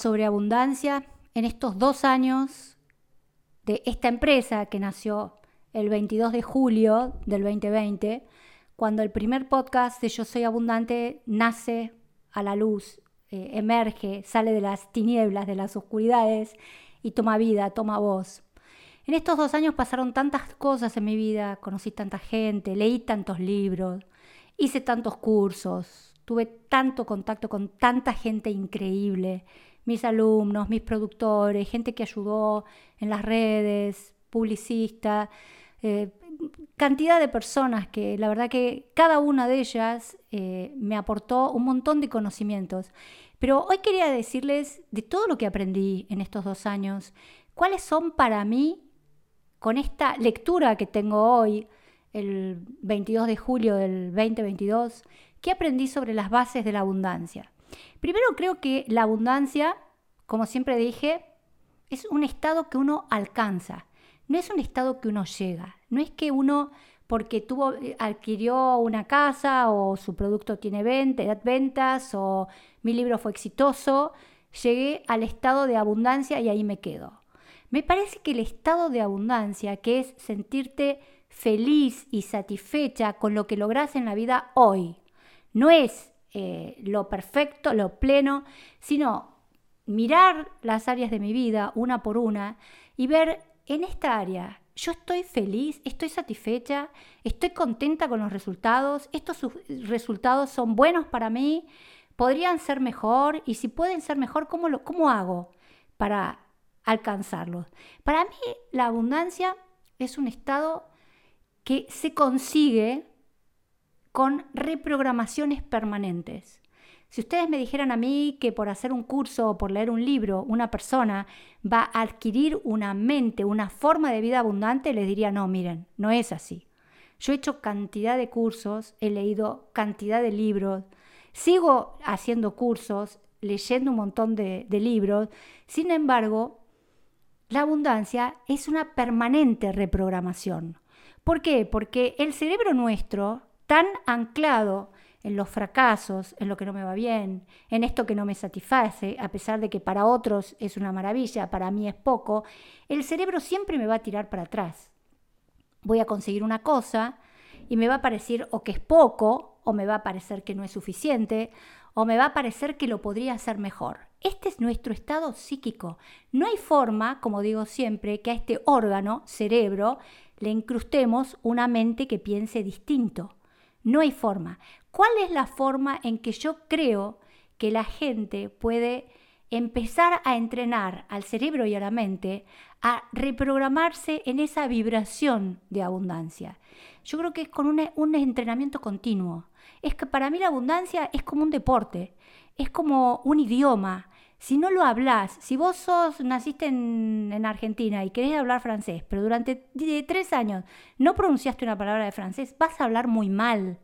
sobre abundancia en estos dos años de esta empresa que nació el 22 de julio del 2020, cuando el primer podcast de Yo Soy Abundante nace a la luz, eh, emerge, sale de las tinieblas, de las oscuridades y toma vida, toma voz. En estos dos años pasaron tantas cosas en mi vida, conocí tanta gente, leí tantos libros, hice tantos cursos, tuve tanto contacto con tanta gente increíble, mis alumnos, mis productores, gente que ayudó en las redes, publicistas, eh, cantidad de personas que la verdad que cada una de ellas eh, me aportó un montón de conocimientos. Pero hoy quería decirles de todo lo que aprendí en estos dos años, cuáles son para mí, con esta lectura que tengo hoy, el 22 de julio del 2022, qué aprendí sobre las bases de la abundancia. Primero creo que la abundancia, como siempre dije, es un estado que uno alcanza, no es un estado que uno llega, no es que uno porque tuvo, eh, adquirió una casa o su producto tiene ventas o mi libro fue exitoso, llegué al estado de abundancia y ahí me quedo. Me parece que el estado de abundancia, que es sentirte feliz y satisfecha con lo que logras en la vida hoy, no es eh, lo perfecto, lo pleno, sino mirar las áreas de mi vida una por una y ver en esta área yo estoy feliz, estoy satisfecha, estoy contenta con los resultados, estos resultados son buenos para mí, podrían ser mejor y si pueden ser mejor, ¿cómo, lo, cómo hago para alcanzarlos? Para mí la abundancia es un estado que se consigue con reprogramaciones permanentes. Si ustedes me dijeran a mí que por hacer un curso o por leer un libro una persona va a adquirir una mente, una forma de vida abundante, les diría, no, miren, no es así. Yo he hecho cantidad de cursos, he leído cantidad de libros, sigo haciendo cursos, leyendo un montón de, libros, sin embargo, la abundancia es una permanente reprogramación. ¿Por qué? Porque el cerebro nuestro, tan anclado en los fracasos, en lo que no me va bien, en esto que no me satisface, a pesar de que para otros es una maravilla, para mí es poco, el cerebro siempre me va a tirar para atrás. Voy a conseguir una cosa y me va a parecer o que es poco, o me va a parecer que no es suficiente, o me va a parecer que lo podría hacer mejor. Este es nuestro estado psíquico. No hay forma, como digo siempre, que a este órgano, cerebro, le incrustemos una mente que piense distinto. No hay forma. ¿Cuál es la forma en que yo creo que la gente puede empezar a entrenar al cerebro y a la mente a reprogramarse en esa vibración de abundancia? Yo creo que es con un, entrenamiento continuo. Es que para mí la abundancia es como un deporte, es como un idioma. Si no lo hablas, si vos sos, naciste en, en, Argentina y querés hablar francés, pero durante tres años no pronunciaste una palabra de francés, vas a hablar muy mal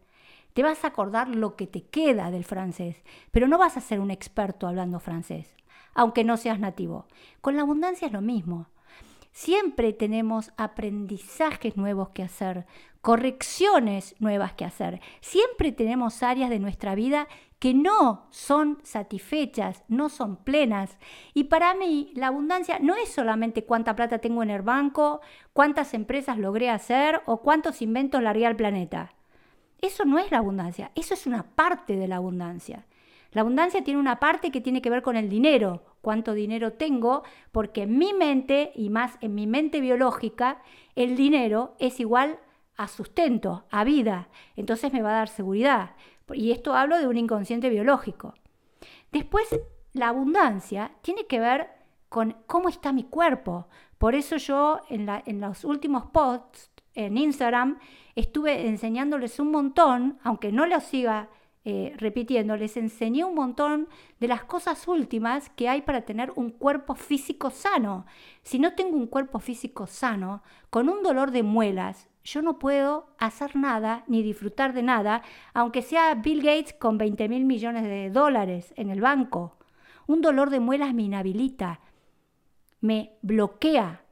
te vas a acordar lo que te queda del francés, pero no vas a ser un experto hablando francés, aunque no seas nativo. Con la abundancia es lo mismo. Siempre tenemos aprendizajes nuevos que hacer, correcciones nuevas que hacer. Siempre tenemos áreas de nuestra vida que no son satisfechas, no son plenas. Y para mí la abundancia no es solamente cuánta plata tengo en el banco, cuántas empresas logré hacer o cuántos inventos largué al planeta. Eso no es la abundancia, eso es una parte de la abundancia. La abundancia tiene una parte que tiene que ver con el dinero, cuánto dinero tengo, porque en mi mente, y más en mi mente biológica, el dinero es igual a sustento, a vida. Entonces me va a dar seguridad. Y esto hablo de un inconsciente biológico. Después, la abundancia tiene que ver con cómo está mi cuerpo. Por eso yo en, los últimos posts en Instagram estuve enseñándoles un montón, aunque no lo siga eh, repitiendo, les enseñé un montón de las cosas últimas que hay para tener un cuerpo físico sano. Si no tengo un cuerpo físico sano, con un dolor de muelas, yo no puedo hacer nada ni disfrutar de nada, aunque sea Bill Gates con 20 mil millones de dólares en el banco. Un dolor de muelas me inhabilita, me bloquea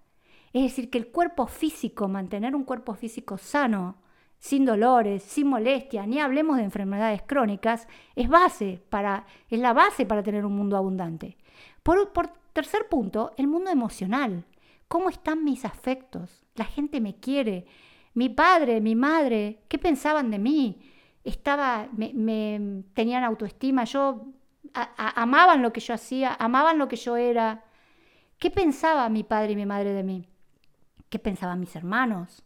es decir, que el cuerpo físico, mantener un cuerpo físico sano, sin dolores, sin molestias, ni hablemos de enfermedades crónicas, es base para, es la base para tener un mundo abundante. Por, tercer punto, el mundo emocional. ¿Cómo están mis afectos? La gente me quiere. Mi padre, mi madre, ¿qué pensaban de mí? Estaba, me, tenían autoestima, yo amaban lo que yo hacía, amaban lo que yo era. ¿Qué pensaba mi padre y mi madre de mí? ¿Qué pensaban mis hermanos?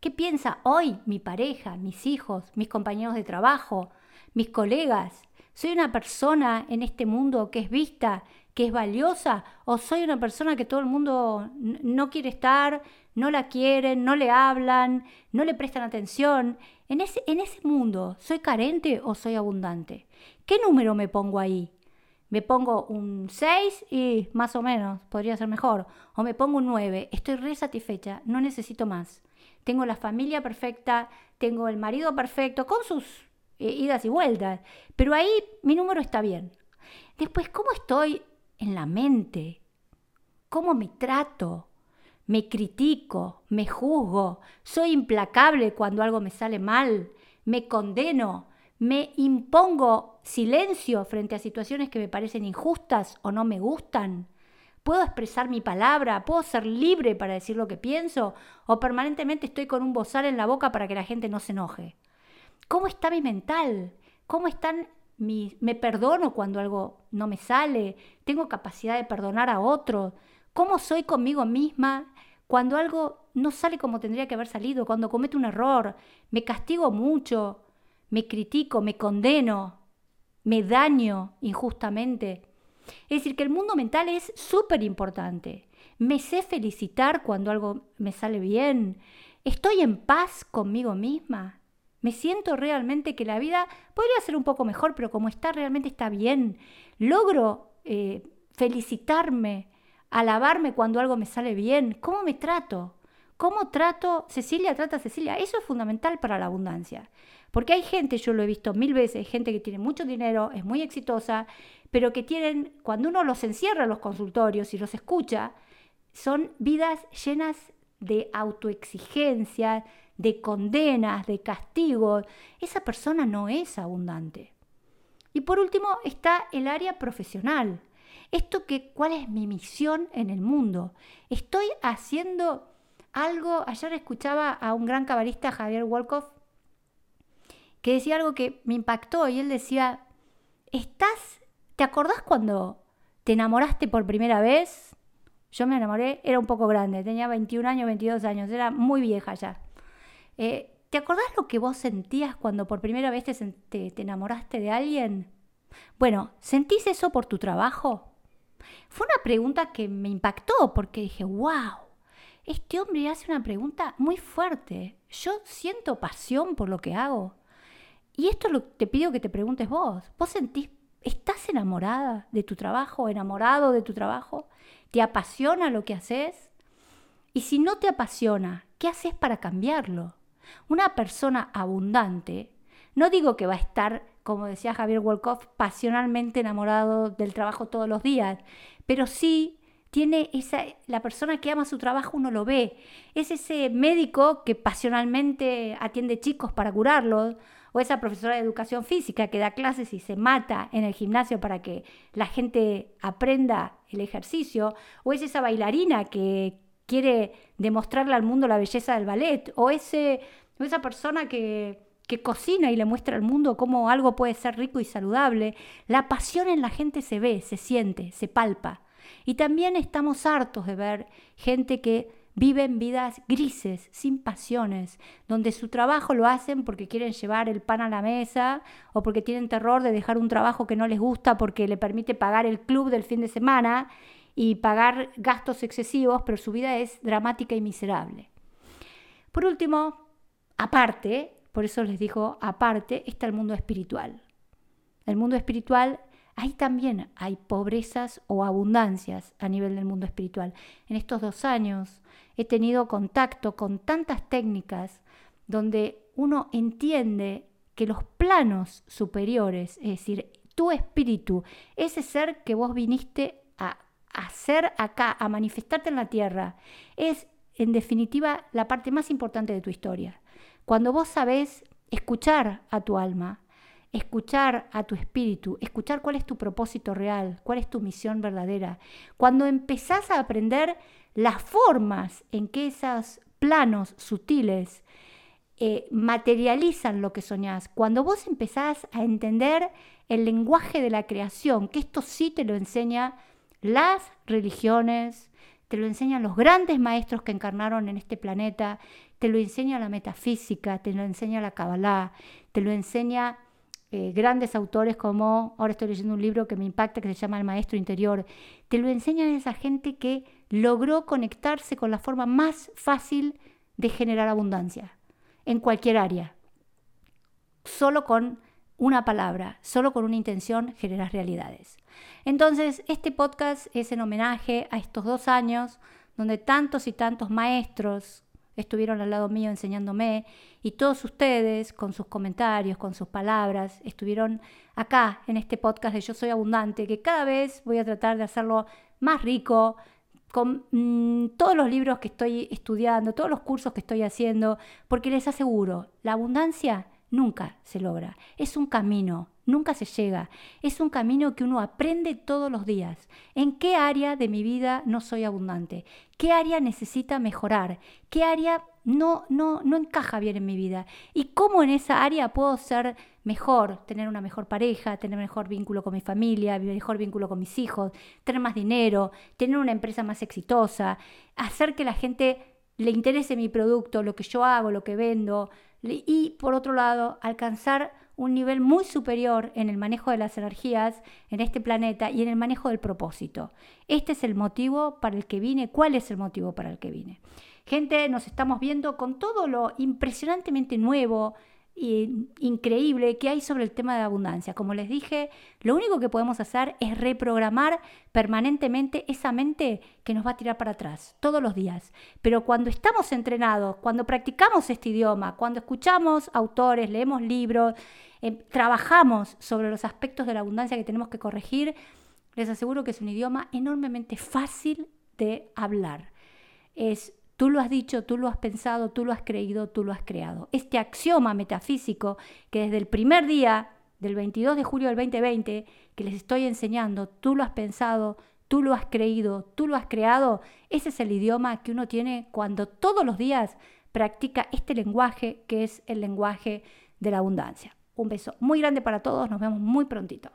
¿Qué piensa hoy mi pareja, mis hijos, mis compañeros de trabajo, mis colegas? ¿Soy una persona en este mundo que es vista, que es valiosa? ¿O soy una persona que todo el mundo no quiere estar, no la quieren, no le hablan, no le prestan atención? En ese, mundo, ¿soy carente o soy abundante? ¿Qué número me pongo ahí? me pongo un 6 y más o menos, podría ser mejor. O me pongo un 9, estoy re satisfecha, no necesito más. Tengo la familia perfecta, tengo el marido perfecto, con sus eh, idas y vueltas. Pero ahí mi número está bien. Después, ¿cómo estoy en la mente? ¿Cómo me trato? Me critico, me juzgo, soy implacable cuando algo me sale mal, me condeno, me impongo silencio frente a situaciones que me parecen injustas o no me gustan. ¿Puedo expresar mi palabra? ¿Puedo ser libre para decir lo que pienso? ¿O permanentemente estoy con un bozal en la boca para que la gente no se enoje? ¿Cómo está mi mental? ¿Cómo están me perdono cuando algo no me sale? ¿Tengo capacidad de perdonar a otro? ¿Cómo soy conmigo misma cuando algo no sale como tendría que haber salido? Cuando cometo un error, me castigo mucho, me critico, me condeno, me daño injustamente. Es decir, que el mundo mental es súper importante. Me sé felicitar cuando algo me sale bien. Estoy en paz conmigo misma. Me siento realmente que la vida podría ser un poco mejor, pero como está, realmente está bien. Logro eh, felicitarme, alabarme cuando algo me sale bien. ¿Cómo me trato? ¿Cómo trato? Cecilia trata a Cecilia. Eso es fundamental para la abundancia. Porque hay gente, yo lo he visto mil veces, gente que tiene mucho dinero, es muy exitosa, pero que tienen, cuando uno los encierra en los consultorios y los escucha, son vidas llenas de autoexigencia, de condenas, de castigos. Esa persona no es abundante. Y por último está el área profesional. Esto que, ¿cuál es mi misión en el mundo? Estoy haciendo algo, ayer escuchaba a un gran cabalista, Javier Wolkoff, que decía algo que me impactó y él decía, ¿estás, te acordás cuando te enamoraste por primera vez? Yo me enamoré, era un poco grande, tenía 21 años, 22 años, era muy vieja ya. Eh, ¿Te acordás lo que vos sentías cuando por primera vez te, te enamoraste de alguien? Bueno, ¿sentís eso por tu trabajo? Fue una pregunta que me impactó porque dije, wow, este hombre hace una pregunta muy fuerte. Yo siento pasión por lo que hago. Y esto lo, te pido que te preguntes vos. ¿Vos sentís, estás enamorada de tu trabajo, enamorado de tu trabajo? ¿Te apasiona lo que haces? Y si no te apasiona, ¿qué haces para cambiarlo? Una persona abundante, no digo que va a estar, como decía Javier Wolkoff, pasionalmente enamorado del trabajo todos los días, pero sí tiene esa, la persona que ama su trabajo uno lo ve. Es ese médico que pasionalmente atiende chicos para curarlos, o esa profesora de educación física que da clases y se mata en el gimnasio para que la gente aprenda el ejercicio, o es esa bailarina que quiere demostrarle al mundo la belleza del ballet, o, ese, esa persona que, que cocina y le muestra al mundo cómo algo puede ser rico y saludable. La pasión en la gente se ve, se siente, se palpa. Y también estamos hartos de ver gente que Viven vidas grises, sin pasiones, donde su trabajo lo hacen porque quieren llevar el pan a la mesa o porque tienen terror de dejar un trabajo que no les gusta porque le permite pagar el club del fin de semana y pagar gastos excesivos, pero su vida es dramática y miserable. Por último, aparte, por eso les digo aparte, está el mundo espiritual. El mundo espiritual ahí también hay pobrezas o abundancias a nivel del mundo espiritual. En estos dos años he tenido contacto con tantas técnicas donde uno entiende que los planos superiores, es decir, tu espíritu, ese ser que vos viniste a hacer acá, a manifestarte en la tierra, es en definitiva la parte más importante de tu historia. Cuando vos sabés escuchar a tu alma, escuchar a tu espíritu, escuchar cuál es tu propósito real, cuál es tu misión verdadera. Cuando empezás a aprender las formas en que esos planos sutiles eh, materializan lo que soñás, cuando vos empezás a entender el lenguaje de la creación, que esto sí te lo enseña las religiones, te lo enseñan los grandes maestros que encarnaron en este planeta, te lo enseña la metafísica, te lo enseña la Kabbalah, te lo enseña eh, grandes autores como, ahora estoy leyendo un libro que me impacta que se llama El Maestro Interior, te lo enseñan esa gente que logró conectarse con la forma más fácil de generar abundancia en cualquier área. Solo con una palabra, solo con una intención generas realidades. Entonces, este podcast es en homenaje a estos dos años donde tantos y tantos maestros estuvieron al lado mío enseñándome y todos ustedes con sus comentarios, con sus palabras, estuvieron acá en este podcast de Yo Soy Abundante, que cada vez voy a tratar de hacerlo más rico, con mm, todos los libros que estoy estudiando, todos los cursos que estoy haciendo, porque les aseguro, la abundancia nunca se logra, es un camino, nunca se llega. Es un camino que uno aprende todos los días. ¿En qué área de mi vida no soy abundante? ¿Qué área necesita mejorar? ¿Qué área no, no, no encaja bien en mi vida? ¿Y cómo en esa área puedo ser mejor? Tener una mejor pareja, tener mejor vínculo con mi familia, mejor vínculo con mis hijos, tener más dinero, tener una empresa más exitosa, hacer que la gente le interese mi producto, lo que yo hago, lo que vendo, y por otro lado, alcanzar un nivel muy superior en el manejo de las energías en este planeta y en el manejo del propósito. Este es el motivo para el que vine. ¿Cuál es el motivo para el que vine? Gente, nos estamos viendo con todo lo impresionantemente nuevo, increíble que hay sobre el tema de abundancia. Como les dije, lo único que podemos hacer es reprogramar permanentemente esa mente que nos va a tirar para atrás todos los días. Pero cuando estamos entrenados, cuando practicamos este idioma, cuando escuchamos autores, leemos libros, eh, trabajamos sobre los aspectos de la abundancia que tenemos que corregir, les aseguro que es un idioma enormemente fácil de hablar. Es Tú lo has dicho, tú lo has pensado, tú lo has creído, tú lo has creado. Este axioma metafísico que desde el primer día del 22 de julio del 2020 que les estoy enseñando, tú lo has pensado, tú lo has creído, tú lo has creado, ese es el idioma que uno tiene cuando todos los días practica este lenguaje que es el lenguaje de la abundancia. Un beso muy grande para todos, nos vemos muy prontito.